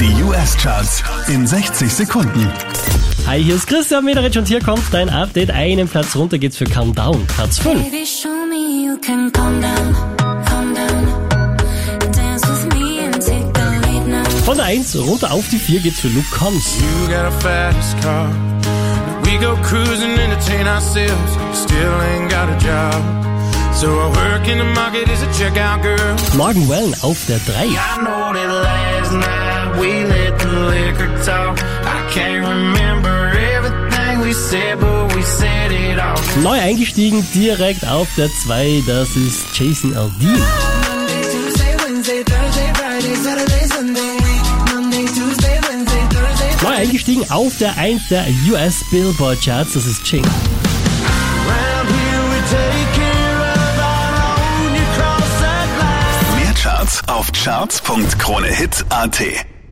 Die US-Charts in 60 Sekunden. Hi, hier ist Christian Mederich und hier kommt dein Update. Einen Platz runter geht's für Countdown, Platz 5. Baby, show me you can calm down, calm down. Von der 1 runter auf die 4 geht's für Luke Combs. So. Morgan Wallen auf der 3. We let the liquor talk. I can't remember everything we said, but we said it all. Neu eingestiegen direkt auf der 2, das ist Jason Thursday. Neu eingestiegen auf der 1 der US Billboard Charts, das ist Ching. Round here we take care of our own. You cross that line. Mehr Charts auf charts.kronehit.at